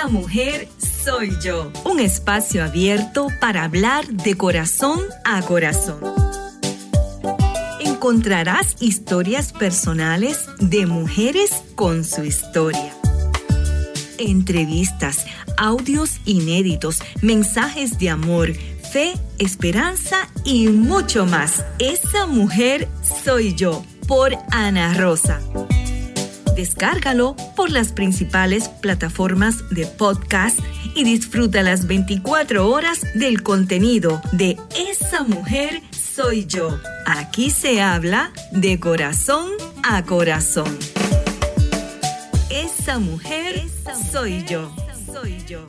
Esa mujer soy yo. Un espacio abierto para hablar de corazón a corazón. Encontrarás historias personales de mujeres con su historia. Entrevistas, audios inéditos, mensajes de amor, fe, esperanza y mucho más. Esa mujer soy yo por Ana Rosa. Descárgalo por las principales plataformas de podcast y disfruta las 24 horas del contenido de Esa mujer soy yo. Aquí se habla de corazón a corazón. Esa mujer soy yo. Soy yo.